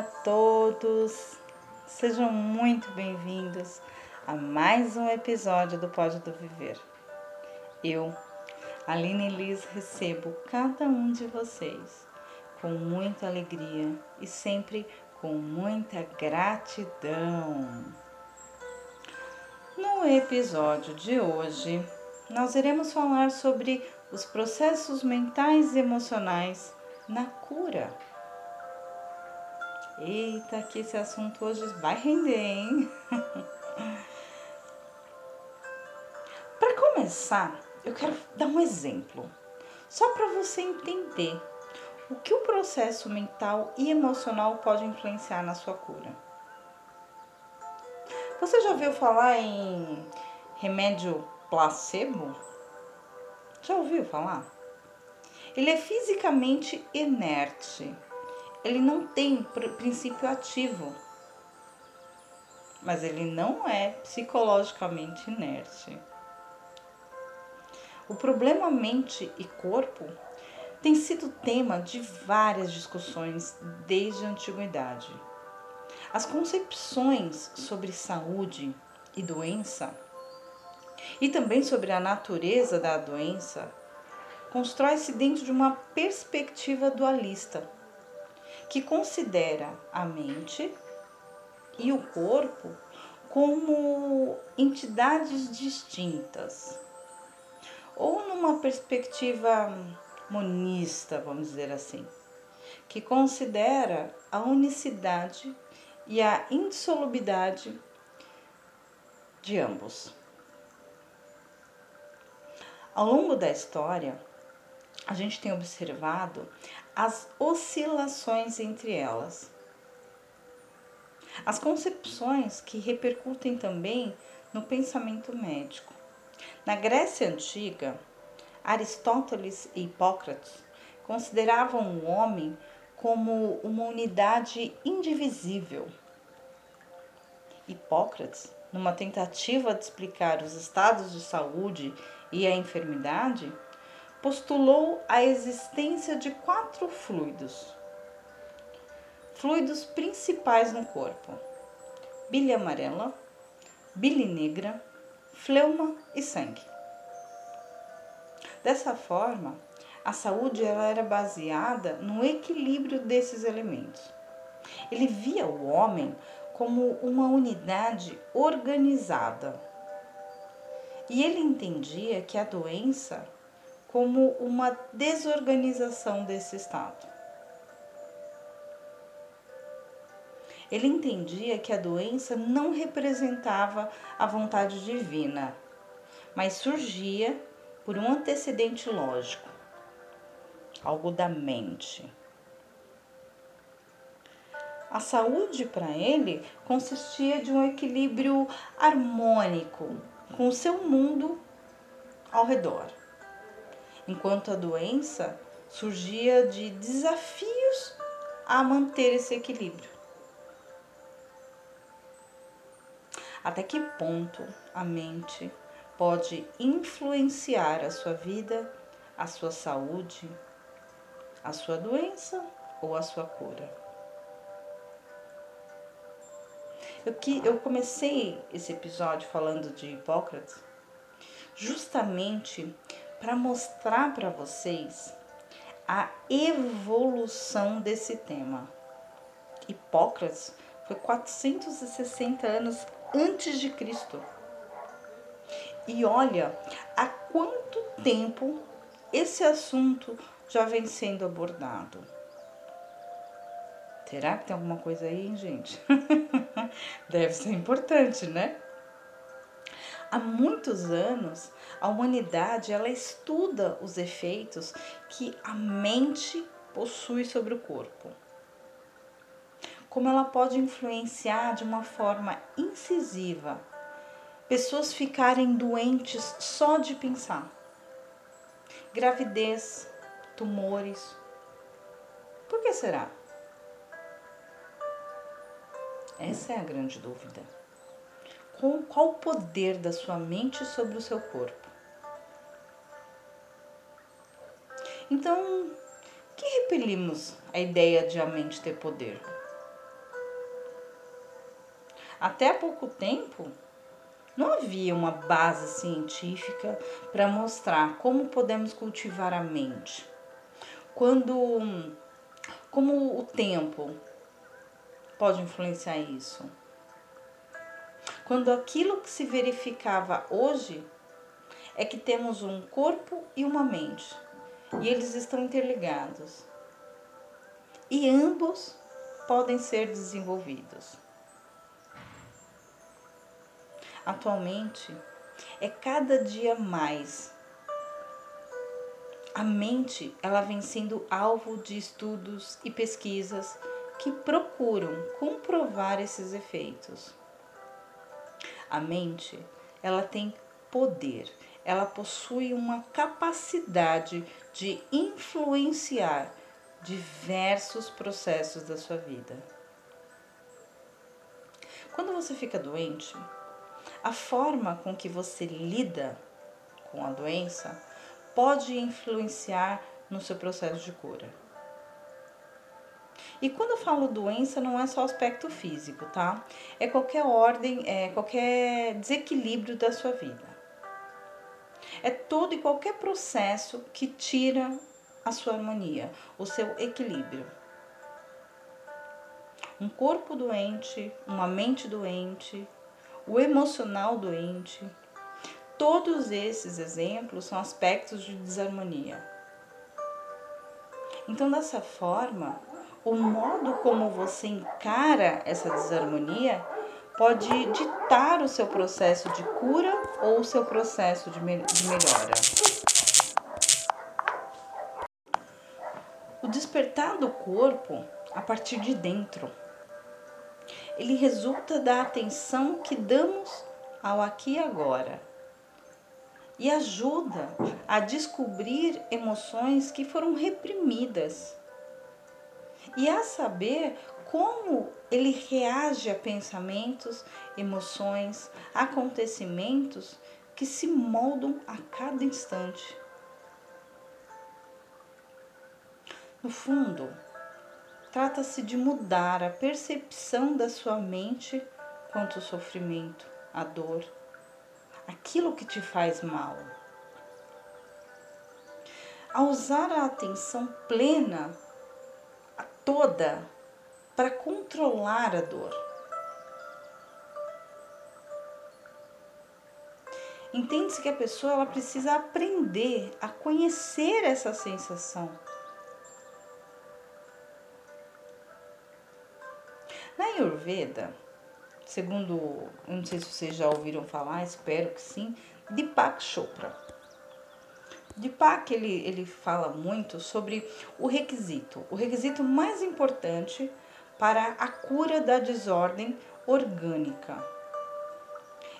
Olá a todos, sejam muito bem-vindos a mais um episódio do Pode do Viver. Eu, Aline Liz, recebo cada um de vocês com muita alegria e sempre com muita gratidão. No episódio de hoje, nós iremos falar sobre os processos mentais e emocionais na cura Eita, que esse assunto hoje vai render, hein? para começar, eu quero dar um exemplo, só para você entender o que o processo mental e emocional pode influenciar na sua cura. Você já ouviu falar em remédio placebo? Já ouviu falar? Ele é fisicamente inerte ele não tem princípio ativo, mas ele não é psicologicamente inerte. O problema mente e corpo tem sido tema de várias discussões desde a antiguidade. As concepções sobre saúde e doença, e também sobre a natureza da doença, constrói-se dentro de uma perspectiva dualista que considera a mente e o corpo como entidades distintas, ou numa perspectiva monista, vamos dizer assim, que considera a unicidade e a indissolubilidade de ambos. Ao longo da história, a gente tem observado as oscilações entre elas. As concepções que repercutem também no pensamento médico. Na Grécia Antiga, Aristóteles e Hipócrates consideravam o homem como uma unidade indivisível. Hipócrates, numa tentativa de explicar os estados de saúde e a enfermidade, postulou a existência de quatro fluidos. Fluidos principais no corpo: bile amarela, bile negra, fleuma e sangue. Dessa forma, a saúde ela era baseada no equilíbrio desses elementos. Ele via o homem como uma unidade organizada. E ele entendia que a doença como uma desorganização desse estado. Ele entendia que a doença não representava a vontade divina, mas surgia por um antecedente lógico, algo da mente. A saúde para ele consistia de um equilíbrio harmônico com o seu mundo ao redor enquanto a doença surgia de desafios a manter esse equilíbrio. Até que ponto a mente pode influenciar a sua vida, a sua saúde, a sua doença ou a sua cura? Eu, que, eu comecei esse episódio falando de Hipócrates justamente para mostrar para vocês a evolução desse tema. Hipócrates foi 460 anos antes de Cristo. E olha há quanto tempo esse assunto já vem sendo abordado. Será que tem alguma coisa aí, gente? Deve ser importante, né? Há muitos anos, a humanidade ela estuda os efeitos que a mente possui sobre o corpo. Como ela pode influenciar de uma forma incisiva pessoas ficarem doentes só de pensar. Gravidez, tumores. Por que será? Essa é a grande dúvida com qual o poder da sua mente sobre o seu corpo. Então, que repelimos a ideia de a mente ter poder? Até há pouco tempo, não havia uma base científica para mostrar como podemos cultivar a mente. Quando como o tempo pode influenciar isso? Quando aquilo que se verificava hoje é que temos um corpo e uma mente, e eles estão interligados. E ambos podem ser desenvolvidos. Atualmente, é cada dia mais a mente ela vem sendo alvo de estudos e pesquisas que procuram comprovar esses efeitos. A mente, ela tem poder, ela possui uma capacidade de influenciar diversos processos da sua vida. Quando você fica doente, a forma com que você lida com a doença pode influenciar no seu processo de cura. E quando eu falo doença, não é só aspecto físico, tá? É qualquer ordem, é qualquer desequilíbrio da sua vida. É todo e qualquer processo que tira a sua harmonia, o seu equilíbrio. Um corpo doente, uma mente doente, o emocional doente, Todos esses exemplos são aspectos de desarmonia. Então, dessa forma, o modo como você encara essa desarmonia pode ditar o seu processo de cura ou o seu processo de, me de melhora. O despertar do corpo a partir de dentro. Ele resulta da atenção que damos ao aqui e agora e ajuda a descobrir emoções que foram reprimidas e a saber como ele reage a pensamentos, emoções, acontecimentos que se moldam a cada instante. No fundo, trata-se de mudar a percepção da sua mente quanto ao sofrimento, à dor aquilo que te faz mal. A usar a atenção plena, toda, para controlar a dor. Entende-se que a pessoa ela precisa aprender a conhecer essa sensação. Na Ayurveda, segundo, não sei se vocês já ouviram falar, espero que sim, Deepak Chopra. Deepak ele, ele fala muito sobre o requisito, o requisito mais importante para a cura da desordem orgânica.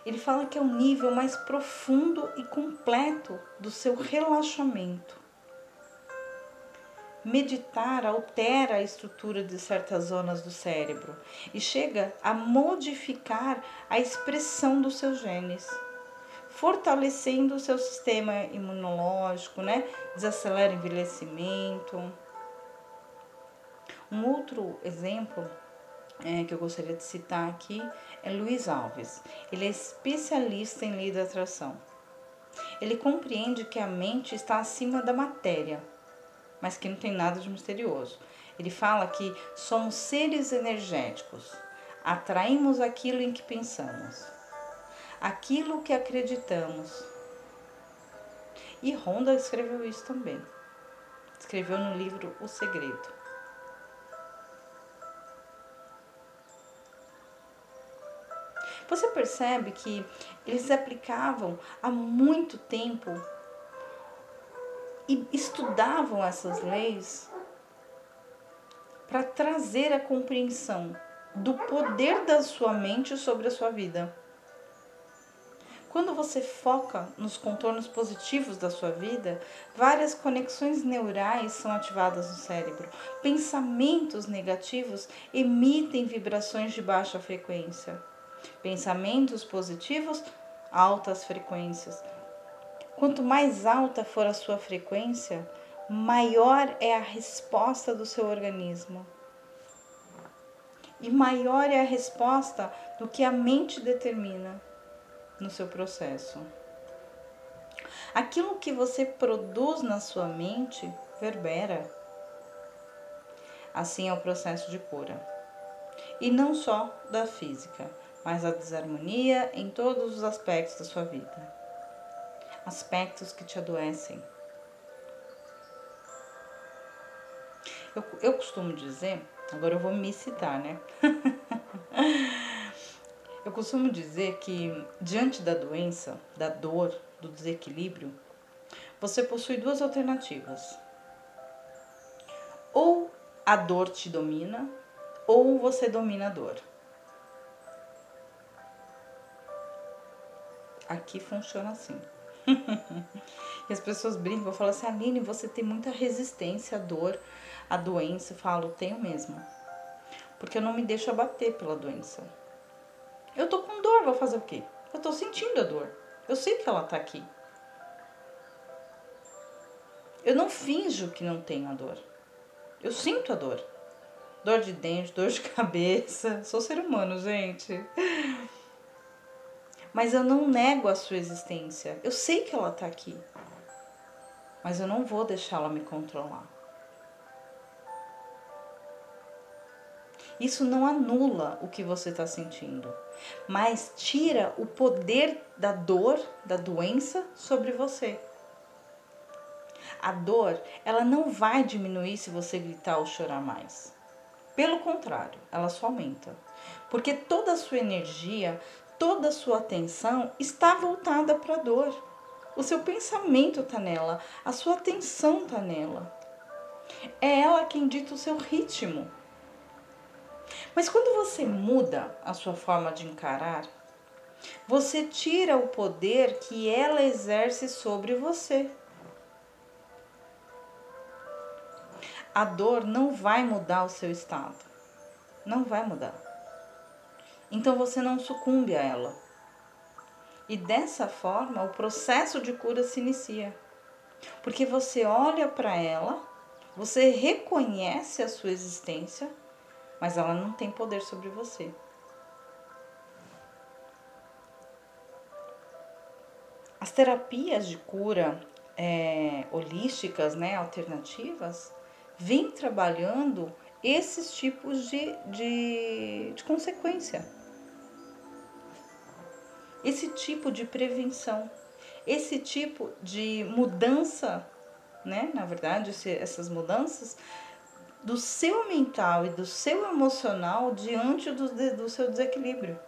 Ele fala que é o nível mais profundo e completo do seu relaxamento. Meditar altera a estrutura de certas zonas do cérebro e chega a modificar a expressão dos seus genes, fortalecendo o seu sistema imunológico, né? Desacelera o envelhecimento. Um outro exemplo é, que eu gostaria de citar aqui é Luiz Alves. Ele é especialista em lei da atração. Ele compreende que a mente está acima da matéria mas que não tem nada de misterioso. Ele fala que somos seres energéticos, atraímos aquilo em que pensamos, aquilo que acreditamos. E Honda escreveu isso também. Escreveu no livro O Segredo. Você percebe que eles aplicavam há muito tempo e estudavam essas leis para trazer a compreensão do poder da sua mente sobre a sua vida. Quando você foca nos contornos positivos da sua vida, várias conexões neurais são ativadas no cérebro. Pensamentos negativos emitem vibrações de baixa frequência. Pensamentos positivos, altas frequências. Quanto mais alta for a sua frequência, maior é a resposta do seu organismo. E maior é a resposta do que a mente determina no seu processo. Aquilo que você produz na sua mente verbera. Assim é o processo de cura. E não só da física, mas a desarmonia em todos os aspectos da sua vida. Aspectos que te adoecem. Eu, eu costumo dizer, agora eu vou me citar, né? eu costumo dizer que diante da doença, da dor, do desequilíbrio, você possui duas alternativas. Ou a dor te domina, ou você domina a dor. Aqui funciona assim. e as pessoas brincam, falam assim, Aline, você tem muita resistência à dor, à doença. Eu falo, tenho mesmo. Porque eu não me deixo abater pela doença. Eu tô com dor, vou fazer o quê? Eu tô sentindo a dor. Eu sei que ela tá aqui. Eu não finjo que não tenho a dor. Eu sinto a dor. Dor de dente, dor de cabeça. Sou ser humano, gente. Mas eu não nego a sua existência. Eu sei que ela tá aqui. Mas eu não vou deixá-la me controlar. Isso não anula o que você está sentindo, mas tira o poder da dor, da doença sobre você. A dor, ela não vai diminuir se você gritar ou chorar mais. Pelo contrário, ela só aumenta. Porque toda a sua energia, toda a sua atenção está voltada para a dor. O seu pensamento está nela, a sua atenção está nela. É ela quem dita o seu ritmo. Mas quando você muda a sua forma de encarar, você tira o poder que ela exerce sobre você. A dor não vai mudar o seu estado. Não vai mudar. Então você não sucumbe a ela. E dessa forma, o processo de cura se inicia. Porque você olha para ela, você reconhece a sua existência mas ela não tem poder sobre você. As terapias de cura é, holísticas, né, alternativas, vêm trabalhando esses tipos de, de, de consequência. Esse tipo de prevenção, esse tipo de mudança, né? Na verdade, essas mudanças do seu mental e do seu emocional diante do, do seu desequilíbrio.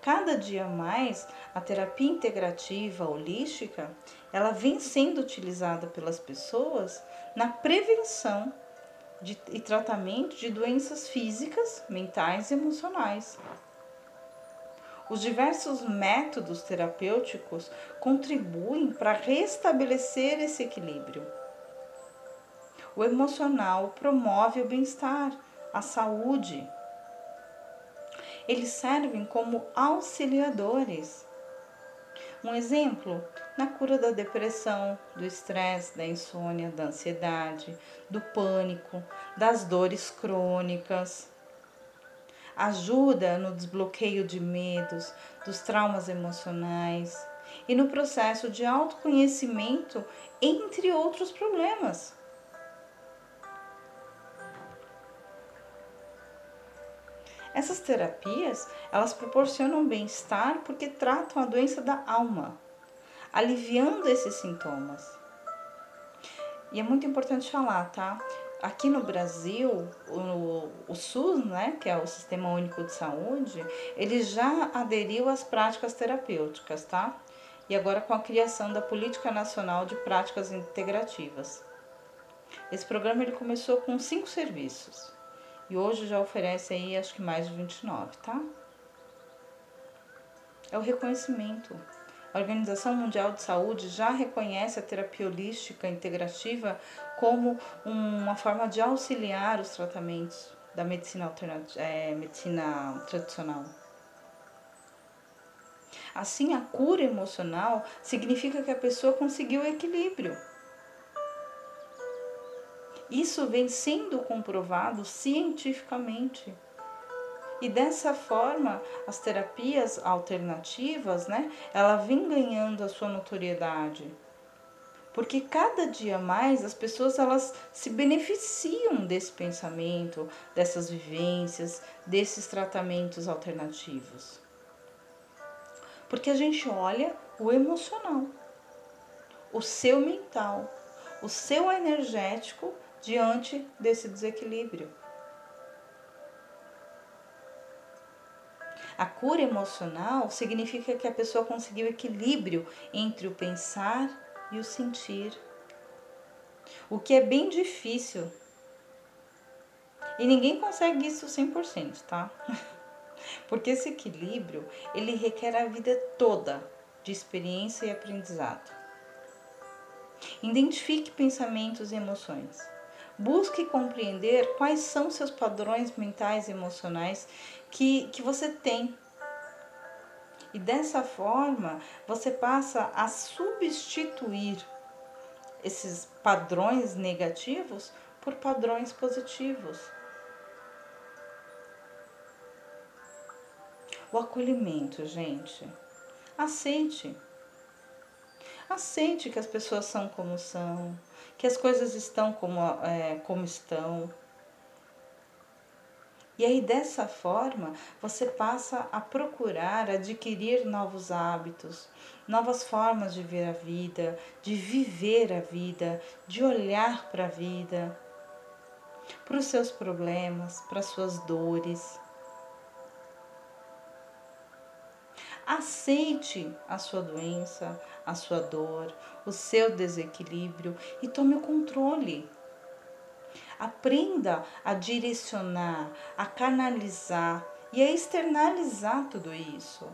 Cada dia mais, a terapia integrativa holística, ela vem sendo utilizada pelas pessoas na prevenção de, e tratamento de doenças físicas, mentais e emocionais. Os diversos métodos terapêuticos contribuem para restabelecer esse equilíbrio. O emocional promove o bem-estar, a saúde. Eles servem como auxiliadores. Um exemplo, na cura da depressão, do estresse, da insônia, da ansiedade, do pânico, das dores crônicas ajuda no desbloqueio de medos, dos traumas emocionais e no processo de autoconhecimento, entre outros problemas. Essas terapias, elas proporcionam bem-estar porque tratam a doença da alma, aliviando esses sintomas. E é muito importante falar, tá? Aqui no Brasil, o, o SUS, né, que é o Sistema Único de Saúde, ele já aderiu às práticas terapêuticas, tá? E agora com a criação da Política Nacional de Práticas Integrativas. Esse programa ele começou com cinco serviços e hoje já oferece aí acho que mais de 29, tá? É o reconhecimento a Organização Mundial de Saúde já reconhece a terapia holística integrativa como uma forma de auxiliar os tratamentos da medicina, alternativa, é, medicina tradicional. Assim, a cura emocional significa que a pessoa conseguiu o equilíbrio. Isso vem sendo comprovado cientificamente. E dessa forma, as terapias alternativas, né, ela vem ganhando a sua notoriedade. Porque cada dia mais as pessoas elas se beneficiam desse pensamento, dessas vivências, desses tratamentos alternativos. Porque a gente olha o emocional, o seu mental, o seu energético diante desse desequilíbrio. A cura emocional significa que a pessoa conseguiu equilíbrio entre o pensar e o sentir. O que é bem difícil. E ninguém consegue isso 100%, tá? Porque esse equilíbrio, ele requer a vida toda de experiência e aprendizado. Identifique pensamentos e emoções. Busque compreender quais são seus padrões mentais e emocionais que, que você tem. E dessa forma, você passa a substituir esses padrões negativos por padrões positivos. O acolhimento, gente. Aceite. Aceite que as pessoas são como são que as coisas estão como, é, como estão. E aí, dessa forma, você passa a procurar adquirir novos hábitos, novas formas de ver a vida, de viver a vida, de olhar para a vida, para os seus problemas, para as suas dores. Aceite a sua doença, a sua dor, o seu desequilíbrio e tome o controle. Aprenda a direcionar, a canalizar e a externalizar tudo isso.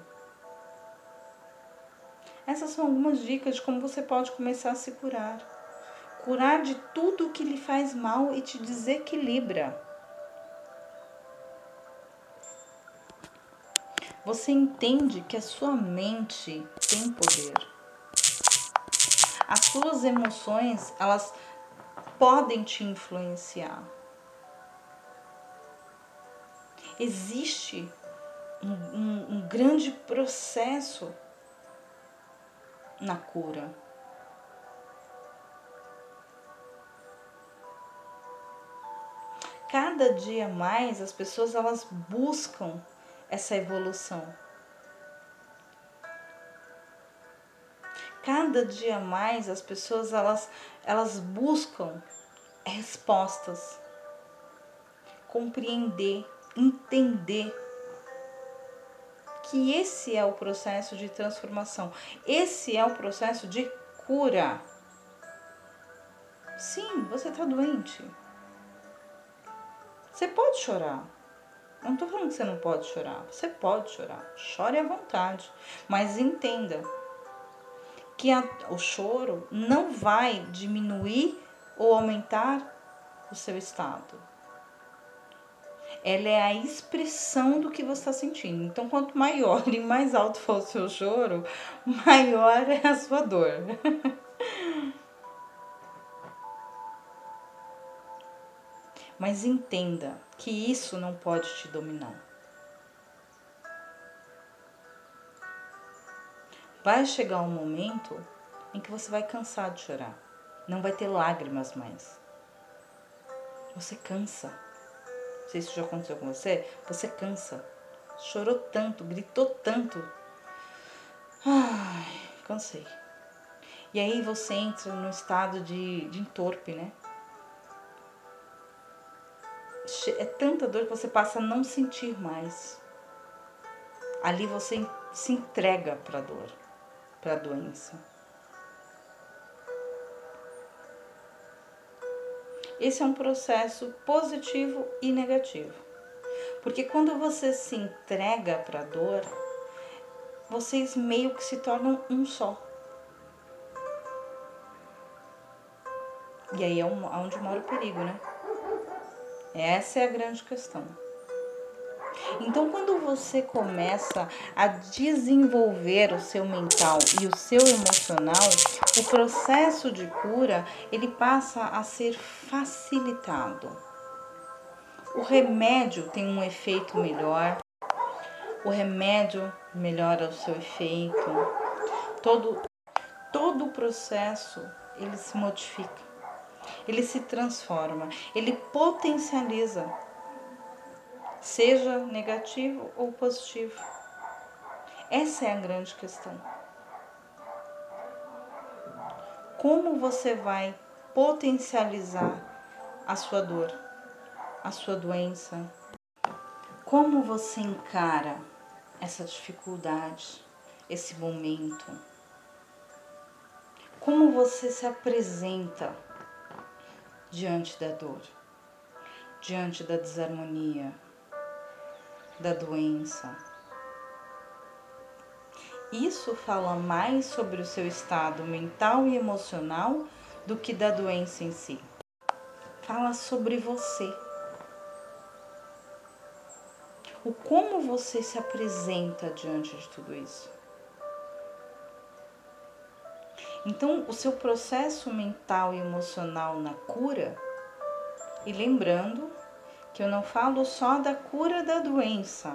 Essas são algumas dicas de como você pode começar a se curar. Curar de tudo que lhe faz mal e te desequilibra. Você entende que a sua mente tem poder. As suas emoções, elas podem te influenciar. Existe um, um, um grande processo na cura. Cada dia mais as pessoas elas buscam essa evolução. Cada dia mais as pessoas elas, elas buscam respostas, compreender, entender que esse é o processo de transformação, esse é o processo de cura. Sim, você está doente. Você pode chorar. Não estou falando que você não pode chorar. Você pode chorar. Chore à vontade. Mas entenda que a, o choro não vai diminuir ou aumentar o seu estado. Ela é a expressão do que você está sentindo. Então, quanto maior e mais alto for o seu choro, maior é a sua dor. Mas entenda que isso não pode te dominar. Vai chegar um momento em que você vai cansar de chorar. Não vai ter lágrimas mais. Você cansa. Sei se isso já aconteceu com você. Você cansa. Chorou tanto, gritou tanto. Ai, cansei. E aí você entra no estado de, de entorpe, né? É tanta dor que você passa a não sentir mais. Ali você se entrega para a dor, para a doença. Esse é um processo positivo e negativo. Porque quando você se entrega para a dor, vocês meio que se tornam um só. E aí é onde mora o perigo, né? Essa é a grande questão. Então, quando você começa a desenvolver o seu mental e o seu emocional, o processo de cura ele passa a ser facilitado. O remédio tem um efeito melhor. O remédio melhora o seu efeito. Todo todo o processo ele se modifica. Ele se transforma, ele potencializa seja negativo ou positivo. Essa é a grande questão. Como você vai potencializar a sua dor, a sua doença? Como você encara essa dificuldade, esse momento? Como você se apresenta diante da dor, diante da desarmonia? da doença. Isso fala mais sobre o seu estado mental e emocional do que da doença em si. Fala sobre você. O como você se apresenta diante de tudo isso. Então, o seu processo mental e emocional na cura, e lembrando que eu não falo só da cura da doença,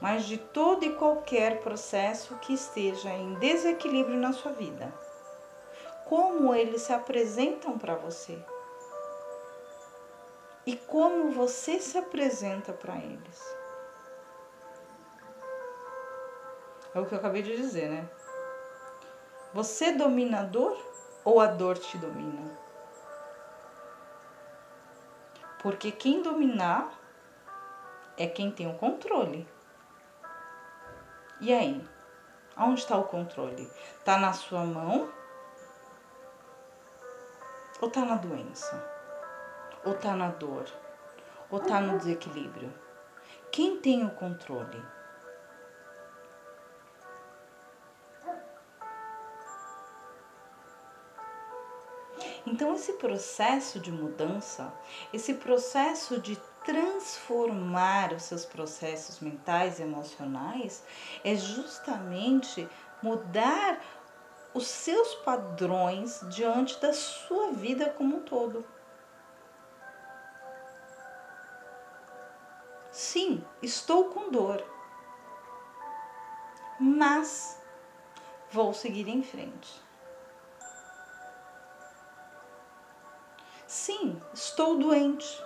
mas de todo e qualquer processo que esteja em desequilíbrio na sua vida. Como eles se apresentam para você e como você se apresenta para eles. É o que eu acabei de dizer, né? Você domina a dor ou a dor te domina? Porque quem dominar é quem tem o controle. E aí? Onde está o controle? Está na sua mão? Ou está na doença? Ou está na dor? Ou está no desequilíbrio? Quem tem o controle? Então, esse processo de mudança, esse processo de transformar os seus processos mentais e emocionais é justamente mudar os seus padrões diante da sua vida como um todo. Sim, estou com dor, mas vou seguir em frente. Sim, estou doente,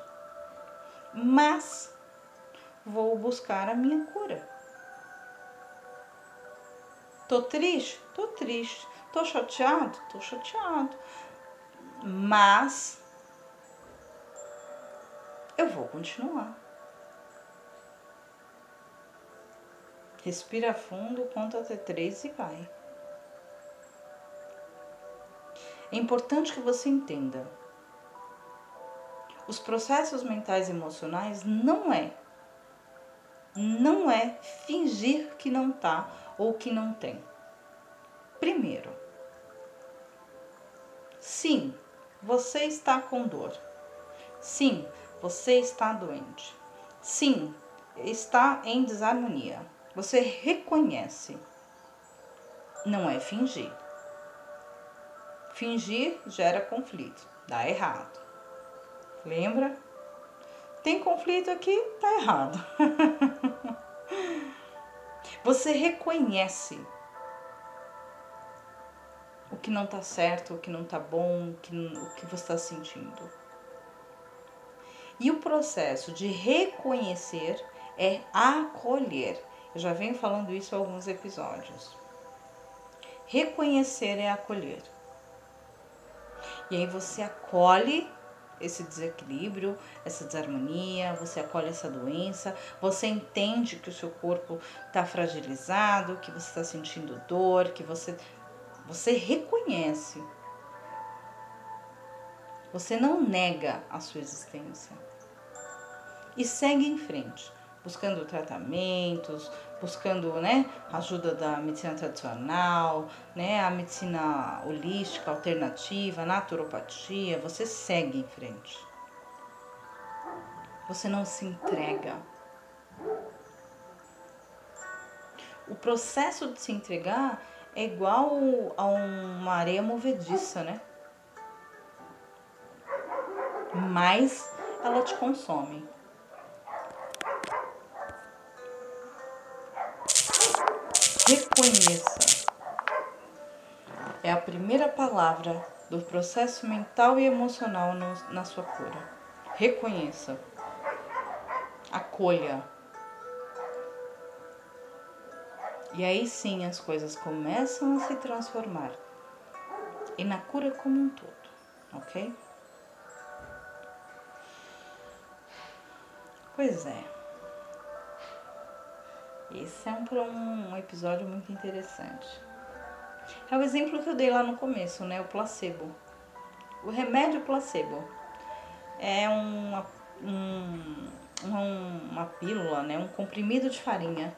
mas vou buscar a minha cura. Tô triste? Tô triste. Tô chateado? Tô chateado. Mas eu vou continuar. Respira fundo, conta até três e vai. É importante que você entenda os processos mentais e emocionais não é não é fingir que não tá ou que não tem. Primeiro, sim, você está com dor. Sim, você está doente. Sim, está em desarmonia. Você reconhece. Não é fingir. Fingir gera conflito, dá errado. Lembra? Tem conflito aqui, tá errado. Você reconhece o que não tá certo, o que não tá bom, o que, o que você está sentindo. E o processo de reconhecer é acolher. Eu já venho falando isso em alguns episódios. Reconhecer é acolher. E aí você acolhe esse desequilíbrio, essa desarmonia, você acolhe essa doença, você entende que o seu corpo está fragilizado, que você está sentindo dor, que você, você reconhece. Você não nega a sua existência. E segue em frente buscando tratamentos, buscando né, ajuda da medicina tradicional, né, a medicina holística, alternativa, naturopatia, você segue em frente. Você não se entrega. O processo de se entregar é igual a uma areia movediça, né? Mas ela te consome. Reconheça. É a primeira palavra do processo mental e emocional no, na sua cura. Reconheça. Acolha. E aí sim as coisas começam a se transformar. E na cura como um todo, ok? Pois é. Esse é um, um episódio muito interessante. É o exemplo que eu dei lá no começo, né? O placebo. O remédio placebo é uma, um, uma pílula, né? Um comprimido de farinha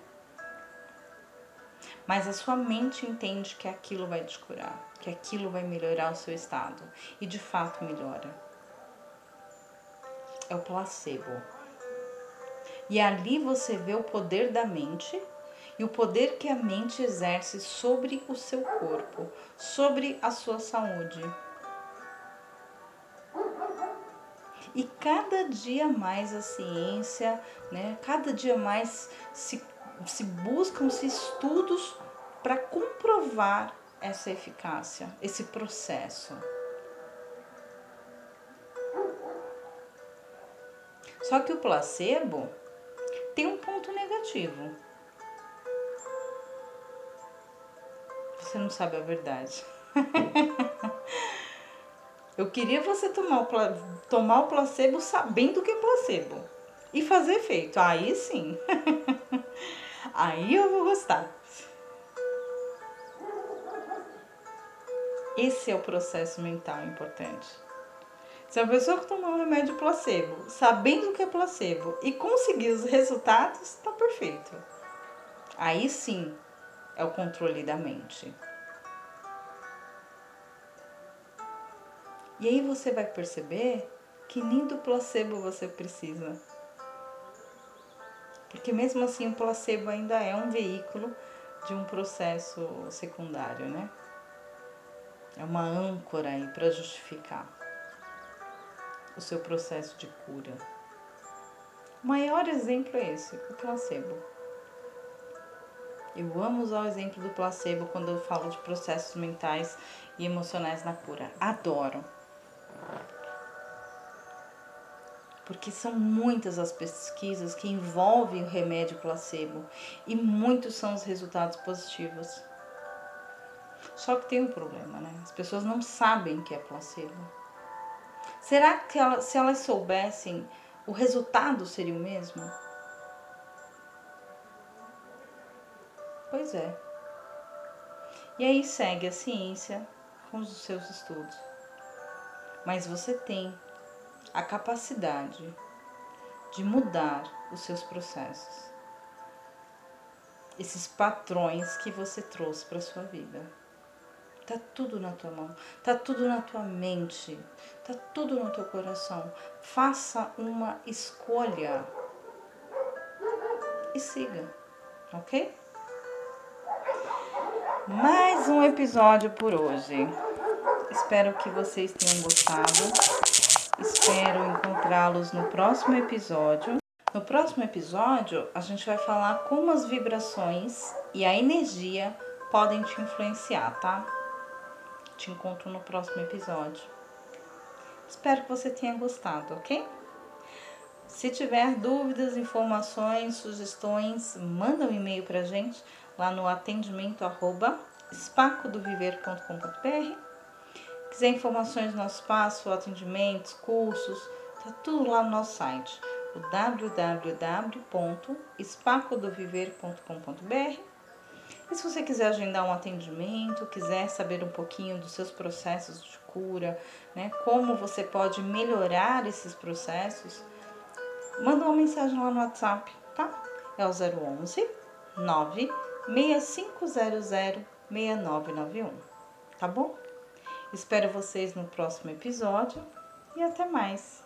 mas a sua mente entende que aquilo vai te curar, que aquilo vai melhorar o seu estado e de fato melhora. É o placebo. E ali você vê o poder da mente e o poder que a mente exerce sobre o seu corpo, sobre a sua saúde. E cada dia mais a ciência, né, cada dia mais se se buscam-se estudos para comprovar essa eficácia, esse processo. Só que o placebo tem um ponto negativo. Você não sabe a verdade. Eu queria você tomar o, tomar o placebo sabendo que é placebo e fazer efeito. Aí sim. Aí eu vou gostar. Esse é o processo mental importante. Se a pessoa que tomar um remédio placebo, sabendo que é placebo e conseguir os resultados, está perfeito. Aí sim é o controle da mente. E aí você vai perceber que nem do placebo você precisa. Porque mesmo assim o placebo ainda é um veículo de um processo secundário, né? É uma âncora aí para justificar o seu processo de cura. O maior exemplo é esse, o placebo. Eu amo usar o exemplo do placebo quando eu falo de processos mentais e emocionais na cura. Adoro. porque são muitas as pesquisas que envolvem o remédio placebo e muitos são os resultados positivos. Só que tem um problema, né? As pessoas não sabem que é placebo. Será que ela, se elas soubessem, o resultado seria o mesmo? Pois é. E aí segue a ciência com os seus estudos. Mas você tem a capacidade de mudar os seus processos, esses patrões que você trouxe para sua vida. Tá tudo na tua mão, tá tudo na tua mente, tá tudo no teu coração. Faça uma escolha e siga, ok? Mais um episódio por hoje. Espero que vocês tenham gostado. Espero encontrá-los no próximo episódio. No próximo episódio, a gente vai falar como as vibrações e a energia podem te influenciar, tá? Te encontro no próximo episódio. Espero que você tenha gostado, ok? Se tiver dúvidas, informações, sugestões, manda um e-mail pra gente lá no atendimento arroba espacodoviver.com.br quiser informações do nosso espaço, atendimentos, cursos, tá tudo lá no nosso site, o www.espacodoviver.com.br. E se você quiser agendar um atendimento, quiser saber um pouquinho dos seus processos de cura, né, como você pode melhorar esses processos, manda uma mensagem lá no WhatsApp, tá? É o 011 96500 6991, tá bom? Espero vocês no próximo episódio e até mais!